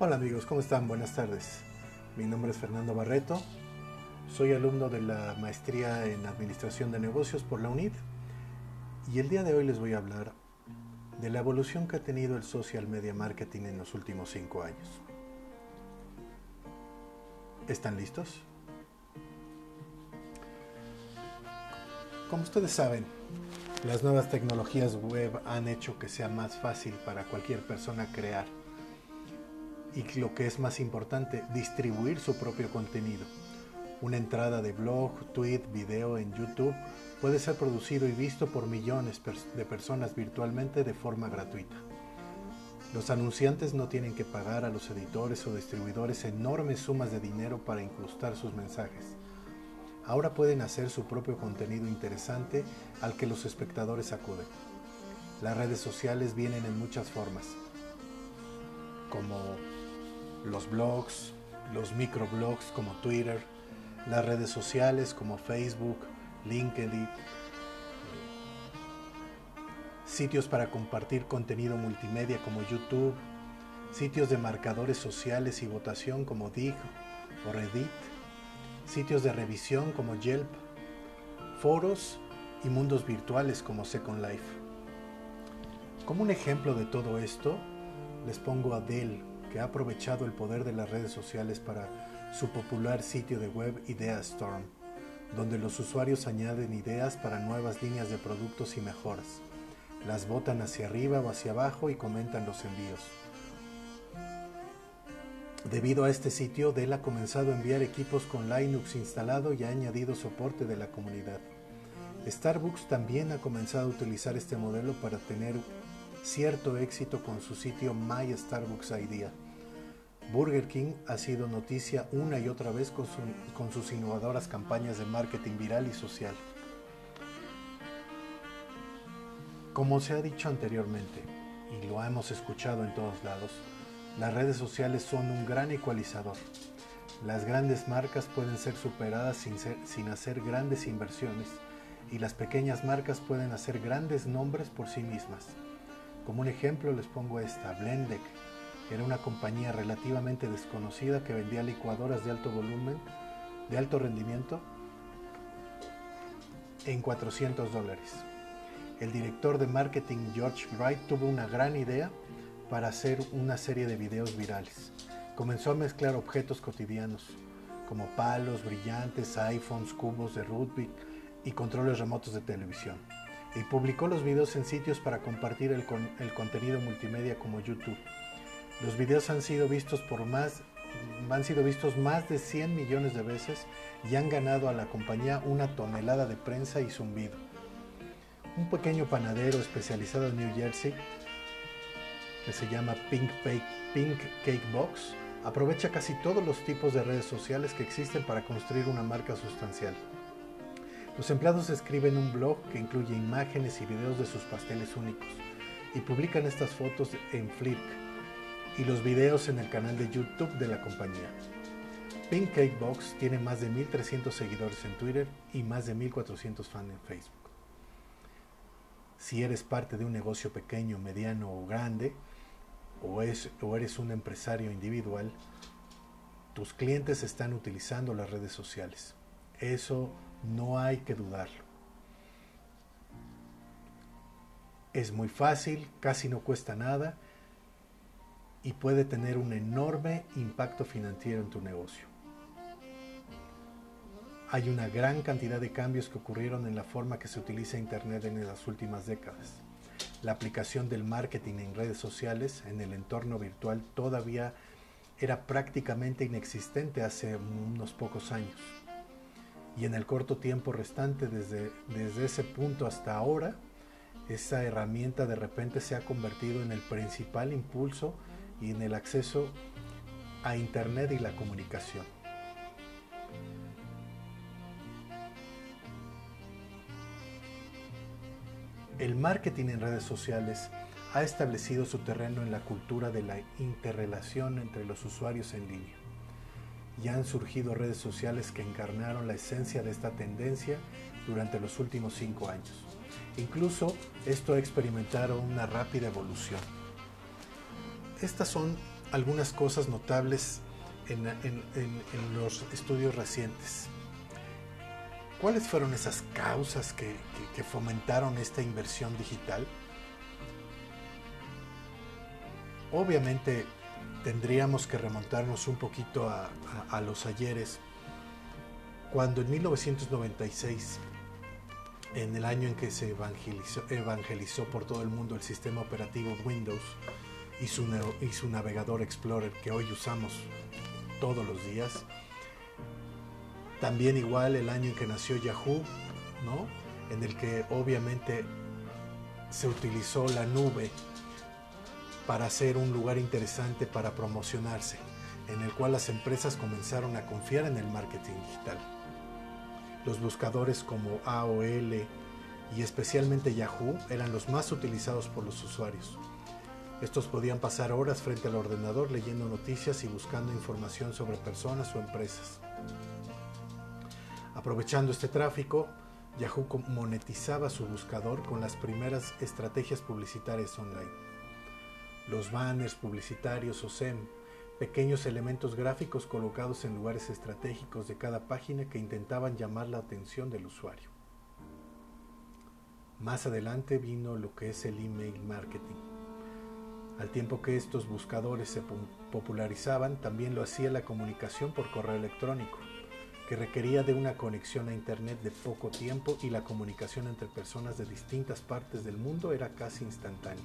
Hola amigos, ¿cómo están? Buenas tardes. Mi nombre es Fernando Barreto. Soy alumno de la maestría en Administración de Negocios por la UNID y el día de hoy les voy a hablar de la evolución que ha tenido el social media marketing en los últimos cinco años. ¿Están listos? Como ustedes saben, las nuevas tecnologías web han hecho que sea más fácil para cualquier persona crear y lo que es más importante, distribuir su propio contenido. Una entrada de blog, tweet, video en YouTube puede ser producido y visto por millones de personas virtualmente de forma gratuita. Los anunciantes no tienen que pagar a los editores o distribuidores enormes sumas de dinero para incrustar sus mensajes. Ahora pueden hacer su propio contenido interesante al que los espectadores acuden. Las redes sociales vienen en muchas formas, como los blogs, los microblogs como Twitter, las redes sociales como Facebook, LinkedIn, sitios para compartir contenido multimedia como YouTube, sitios de marcadores sociales y votación como Dig o Reddit, sitios de revisión como Yelp, foros y mundos virtuales como Second Life. Como un ejemplo de todo esto, les pongo a Dell que ha aprovechado el poder de las redes sociales para su popular sitio de web Ideastorm, donde los usuarios añaden ideas para nuevas líneas de productos y mejoras. Las botan hacia arriba o hacia abajo y comentan los envíos. Debido a este sitio, Dell ha comenzado a enviar equipos con Linux instalado y ha añadido soporte de la comunidad. Starbucks también ha comenzado a utilizar este modelo para tener cierto éxito con su sitio My Starbucks Idea. Burger King ha sido noticia una y otra vez con, sus innovadoras campañas de marketing viral y social. Como se ha dicho anteriormente, y lo hemos escuchado en todos lados, las redes sociales son un gran ecualizador. Las grandes marcas pueden ser superadas sin, hacer grandes inversiones y las pequeñas marcas pueden hacer grandes nombres por sí mismas. Como un ejemplo les pongo esta, Blendec, que era una compañía relativamente desconocida que vendía licuadoras de alto volumen, de alto rendimiento, en 400 dólares. El director de marketing George Wright tuvo una gran idea para hacer una serie de videos virales. Comenzó a mezclar objetos cotidianos, como palos, brillantes, iPhones, cubos de rugby y controles remotos de televisión y publicó los videos en sitios para compartir el, el, contenido multimedia como YouTube. Los videos han sido vistos por más han sido vistos más de 100 millones de veces y han ganado a la compañía una tonelada de prensa y zumbido. Un pequeño panadero especializado en New Jersey, que se llama Pink, Pink Cake Box, aprovecha casi todos los tipos de redes sociales que existen para construir una marca sustancial. Los empleados escriben un blog que incluye imágenes y videos de sus pasteles únicos y publican estas fotos en Flick y los videos en el canal de YouTube de la compañía. Pink Cake Box tiene más de 1.300 seguidores en Twitter y más de 1.400 fans en Facebook. Si eres parte de un negocio pequeño, mediano o grande, o, es, o eres un empresario individual, tus clientes están utilizando las redes sociales. Eso no hay que dudarlo. Es muy fácil, casi no cuesta nada y puede tener un enorme impacto financiero en tu negocio. Hay una gran cantidad de cambios que ocurrieron en la forma que se utiliza Internet en las últimas décadas. La aplicación del marketing en redes sociales en el entorno virtual todavía era prácticamente inexistente hace unos pocos años y en el corto tiempo restante desde, desde ese punto hasta ahora, esa herramienta de repente se ha convertido en el principal impulso y en el acceso a Internet y la comunicación. El marketing en redes sociales ha establecido su terreno en la cultura de la interrelación entre los usuarios en línea y han surgido redes sociales que encarnaron la esencia de esta tendencia durante los últimos cinco años. Incluso esto ha experimentado una rápida evolución. Estas son algunas cosas notables en, los estudios recientes. ¿Cuáles fueron esas causas que, fomentaron esta inversión digital? Obviamente tendríamos que remontarnos un poquito a los ayeres, cuando en 1996 en el año en que se evangelizó, por todo el mundo el sistema operativo Windows y su, y su navegador Explorer que hoy usamos todos los días. También igual el año en que nació Yahoo, ¿no? En el que obviamente se utilizó la nube para ser un lugar interesante para promocionarse, en el cual las empresas comenzaron a confiar en el marketing digital. Los buscadores como AOL y especialmente Yahoo eran los más utilizados por los usuarios. Estos podían pasar horas frente al ordenador leyendo noticias y buscando información sobre personas o empresas. Aprovechando este tráfico, Yahoo monetizaba su buscador con las primeras estrategias publicitarias online. Los banners publicitarios o SEM pequeños elementos gráficos colocados en lugares estratégicos de cada página que intentaban llamar la atención del usuario. Más adelante vino lo que es el email marketing. Al tiempo que estos buscadores se popularizaban, también lo hacía la comunicación por correo electrónico, que requería de una conexión a Internet de poco tiempo y la comunicación entre personas de distintas partes del mundo era casi instantánea.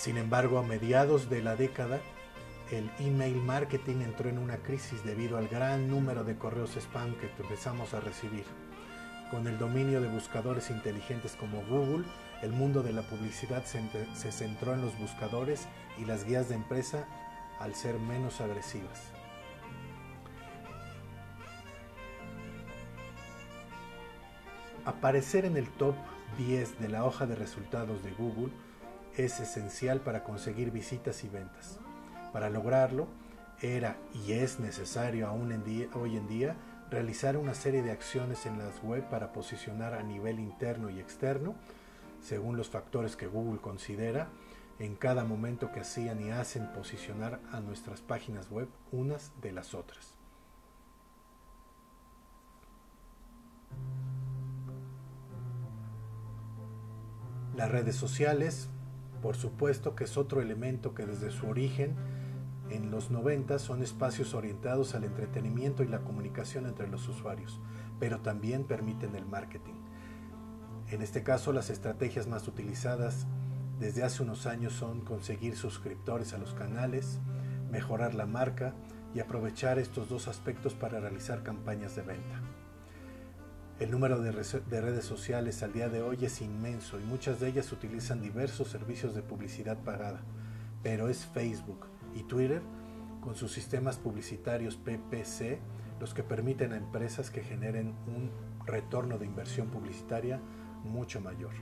Sin embargo, a mediados de la década, el email marketing entró en una crisis debido al gran número de correos spam que empezamos a recibir. Con el dominio de buscadores inteligentes como Google, el mundo de la publicidad se, centró en los buscadores y las guías de empresa al ser menos agresivas. Aparecer en el top 10 de la hoja de resultados de Google es esencial para conseguir visitas y ventas. Para lograrlo, era y es necesario aún hoy en día realizar una serie de acciones en las web para posicionar a nivel interno y externo, según los factores que Google considera, en cada momento que hacían y hacen posicionar a nuestras páginas web unas de las otras. Las redes sociales por supuesto que es otro elemento que desde su origen en los 90 son espacios orientados al entretenimiento y la comunicación entre los usuarios, pero también permiten el marketing. En este caso, las estrategias más utilizadas desde hace unos años son conseguir suscriptores a los canales, mejorar la marca y aprovechar estos dos aspectos para realizar campañas de venta. El número de, redes sociales al día de hoy es inmenso y muchas de ellas utilizan diversos servicios de publicidad pagada, pero es Facebook y Twitter con sus sistemas publicitarios PPC los que permiten a empresas que generen un retorno de inversión publicitaria mucho mayor.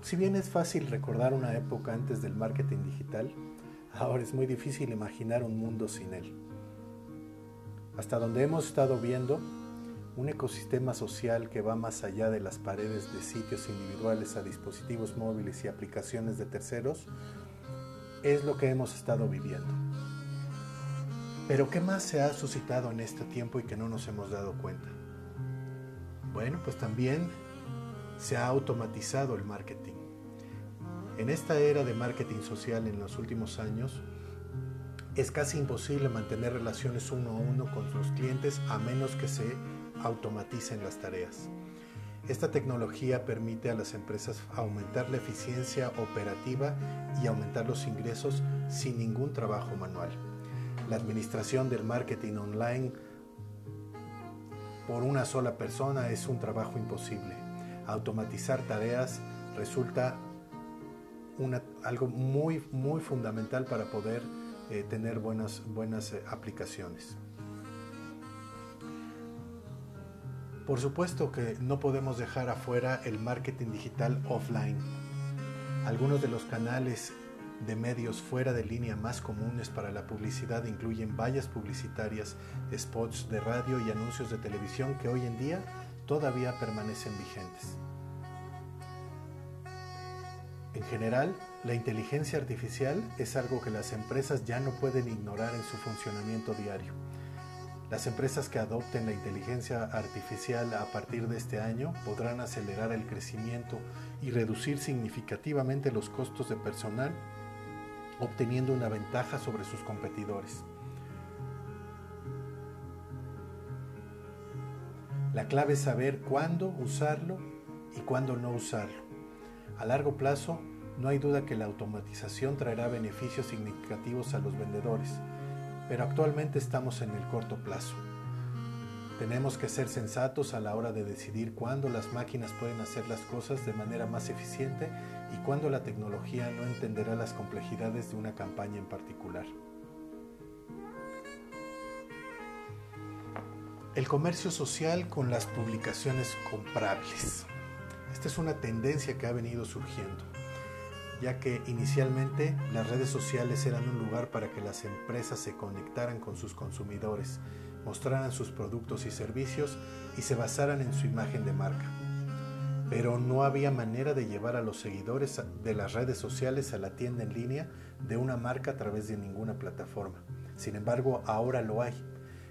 Si bien es fácil recordar una época antes del marketing digital, Ahora es muy difícil imaginar un mundo sin él. Hasta donde hemos estado viendo, un ecosistema social que va más allá de las paredes de sitios individuales a dispositivos móviles y aplicaciones de terceros, es lo que hemos estado viviendo. Pero ¿qué más se ha suscitado en este tiempo y que no nos hemos dado cuenta? Bueno, pues también se ha automatizado el marketing. En esta era de marketing social en los últimos años, es casi imposible mantener relaciones uno a uno con los clientes a menos que se automaticen las tareas. Esta tecnología permite a las empresas aumentar la eficiencia operativa y aumentar los ingresos sin ningún trabajo manual. La administración del marketing online por una sola persona es un trabajo imposible. Automatizar tareas resulta algo muy, muy fundamental para poder eh, tener buenas, buenas eh, aplicaciones. Por supuesto que no podemos dejar afuera el marketing digital offline. Algunos de los canales de medios fuera de línea más comunes para la publicidad incluyen vallas publicitarias, spots de radio y anuncios de televisión que hoy en día todavía permanecen vigentes. En general, la inteligencia artificial es algo que las empresas ya no pueden ignorar en su funcionamiento diario. Las empresas que adopten la inteligencia artificial a partir de este año podrán acelerar el crecimiento y reducir significativamente los costos de personal, obteniendo una ventaja sobre sus competidores. La clave es saber cuándo usarlo y cuándo no usarlo. A largo plazo, no hay duda que la automatización traerá beneficios significativos a los vendedores, pero actualmente estamos en el corto plazo. Tenemos que ser sensatos a la hora de decidir cuándo las máquinas pueden hacer las cosas de manera más eficiente y cuándo la tecnología no entenderá las complejidades de una campaña en particular. El comercio social con las publicaciones comprables. Esta es una tendencia que ha venido surgiendo, ya que inicialmente las redes sociales eran un lugar para que las empresas se conectaran con sus consumidores, mostraran sus productos y servicios y se basaran en su imagen de marca. Pero no había manera de llevar a los seguidores de las redes sociales a la tienda en línea de una marca a través de ninguna plataforma. Sin embargo, ahora lo hay.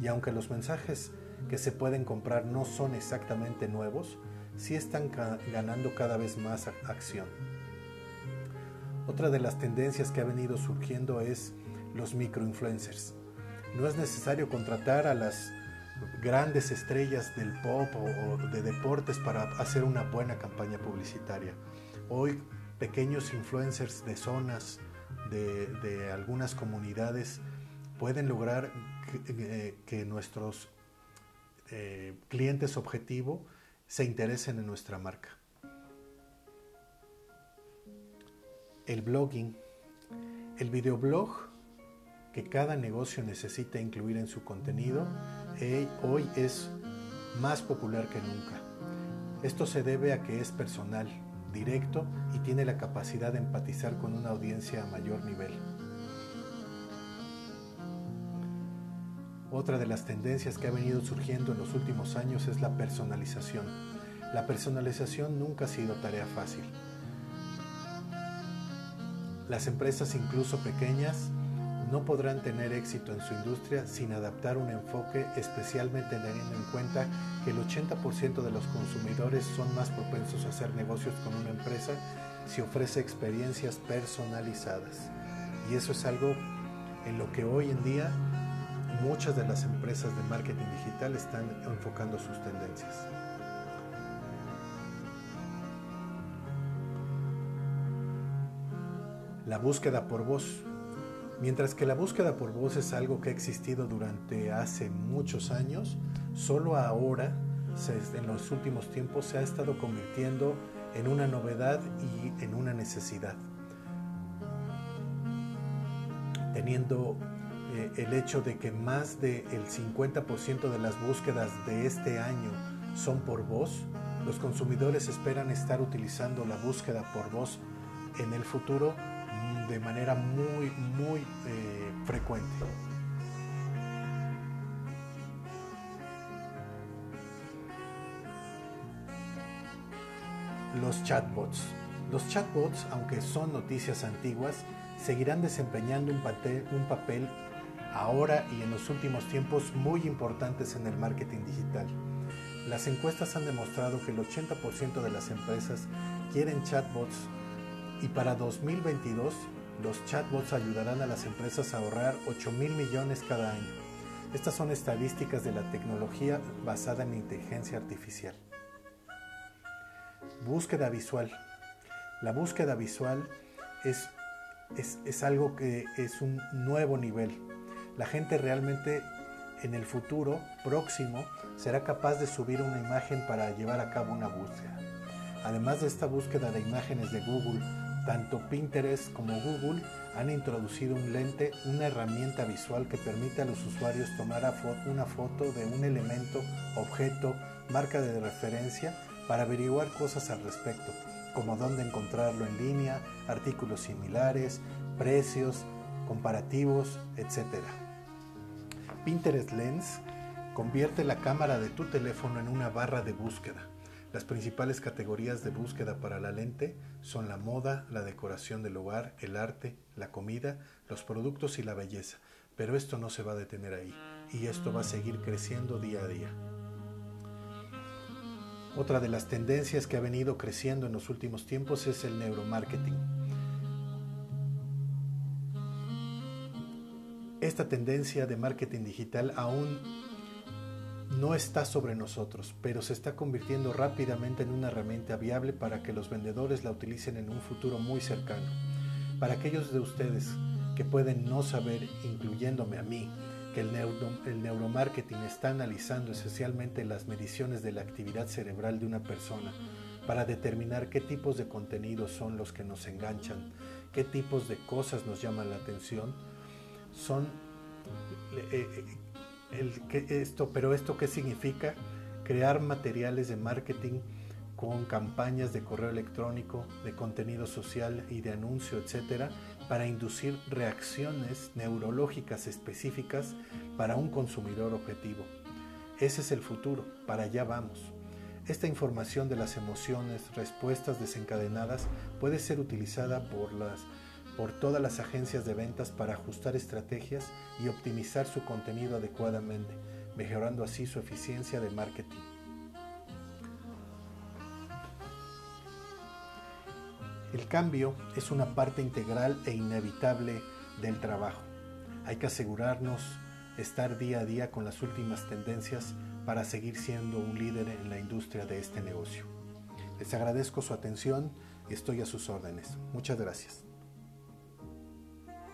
Y aunque los mensajes que se pueden comprar no son exactamente nuevos, sí están ganando cada vez más acción. Otra de las tendencias que ha venido surgiendo es los microinfluencers. No es necesario contratar a las grandes estrellas del pop o, de deportes para hacer una buena campaña publicitaria. Hoy pequeños influencers de zonas, de, algunas comunidades, pueden lograr que eh, nuestros eh, clientes objetivo se interesen en nuestra marca. El blogging. El videoblog que cada negocio necesita incluir en su contenido eh, hoy es más popular que nunca. Esto se debe a que es personal, directo y tiene la capacidad de empatizar con una audiencia a mayor nivel. Otra de las tendencias que ha venido surgiendo en los últimos años es la personalización. La personalización nunca ha sido tarea fácil. Las empresas, incluso pequeñas, no podrán tener éxito en su industria sin adaptar un enfoque, especialmente teniendo en cuenta que el 80% de los consumidores son más propensos a hacer negocios con una empresa si ofrece experiencias personalizadas. Y eso es algo en lo que hoy en día muchas de las empresas de marketing digital están enfocando sus tendencias. La búsqueda por voz. Mientras que la búsqueda por voz es algo que ha existido durante hace muchos años, solo ahora, en los últimos tiempos, se ha estado convirtiendo en una novedad y en una necesidad. Teniendo el hecho de que más del 50% de las búsquedas de este año son por voz, los consumidores esperan estar utilizando la búsqueda por voz en el futuro de manera muy, muy eh, frecuente. Los chatbots. Los chatbots, aunque son noticias antiguas, seguirán desempeñando un papel, un papel ahora y en los últimos tiempos muy importantes en el marketing digital. Las encuestas han demostrado que el 80% de las empresas quieren chatbots y para 2022 los chatbots ayudarán a las empresas a ahorrar 8 mil millones cada año. Estas son estadísticas de la tecnología basada en inteligencia artificial. Búsqueda visual. La búsqueda visual es, es, es algo que es un nuevo nivel la gente realmente en el futuro próximo será capaz de subir una imagen para llevar a cabo una búsqueda. Además de esta búsqueda de imágenes de Google, tanto Pinterest como Google han introducido un lente, una herramienta visual que permite a los usuarios tomar una foto de un elemento, objeto, marca de referencia para averiguar cosas al respecto, como dónde encontrarlo en línea, artículos similares, precios, comparativos, etc. Pinterest Lens convierte la cámara de tu teléfono en una barra de búsqueda. Las principales categorías de búsqueda para la lente son la moda, la decoración del hogar, el arte, la comida, los productos y la belleza. Pero esto no se va a detener ahí y esto va a seguir creciendo día a día. Otra de las tendencias que ha venido creciendo en los últimos tiempos es el neuromarketing. Esta tendencia de marketing digital aún no está sobre nosotros, pero se está convirtiendo rápidamente en una herramienta viable para que los vendedores la utilicen en un futuro muy cercano. Para aquellos de ustedes que pueden no saber, incluyéndome a mí, que el, neuromarketing está analizando esencialmente las mediciones de la actividad cerebral de una persona para determinar qué tipos de contenidos son los que nos enganchan, qué tipos de cosas nos llaman la atención, son eh, eh, esto, pero esto qué significa crear materiales de marketing con campañas de correo electrónico, de contenido social y de anuncio, etcétera, para inducir reacciones neurológicas específicas para un consumidor objetivo. Ese es el futuro, para allá vamos. Esta información de las emociones, respuestas desencadenadas puede ser utilizada por, las, por todas las agencias de ventas para ajustar estrategias y optimizar su contenido adecuadamente, mejorando así su eficiencia de marketing. El cambio es una parte integral e inevitable del trabajo. Hay que asegurarnos estar día a día con las últimas tendencias para seguir siendo un líder en la industria de este negocio. Les agradezco su atención y estoy a sus órdenes. Muchas gracias.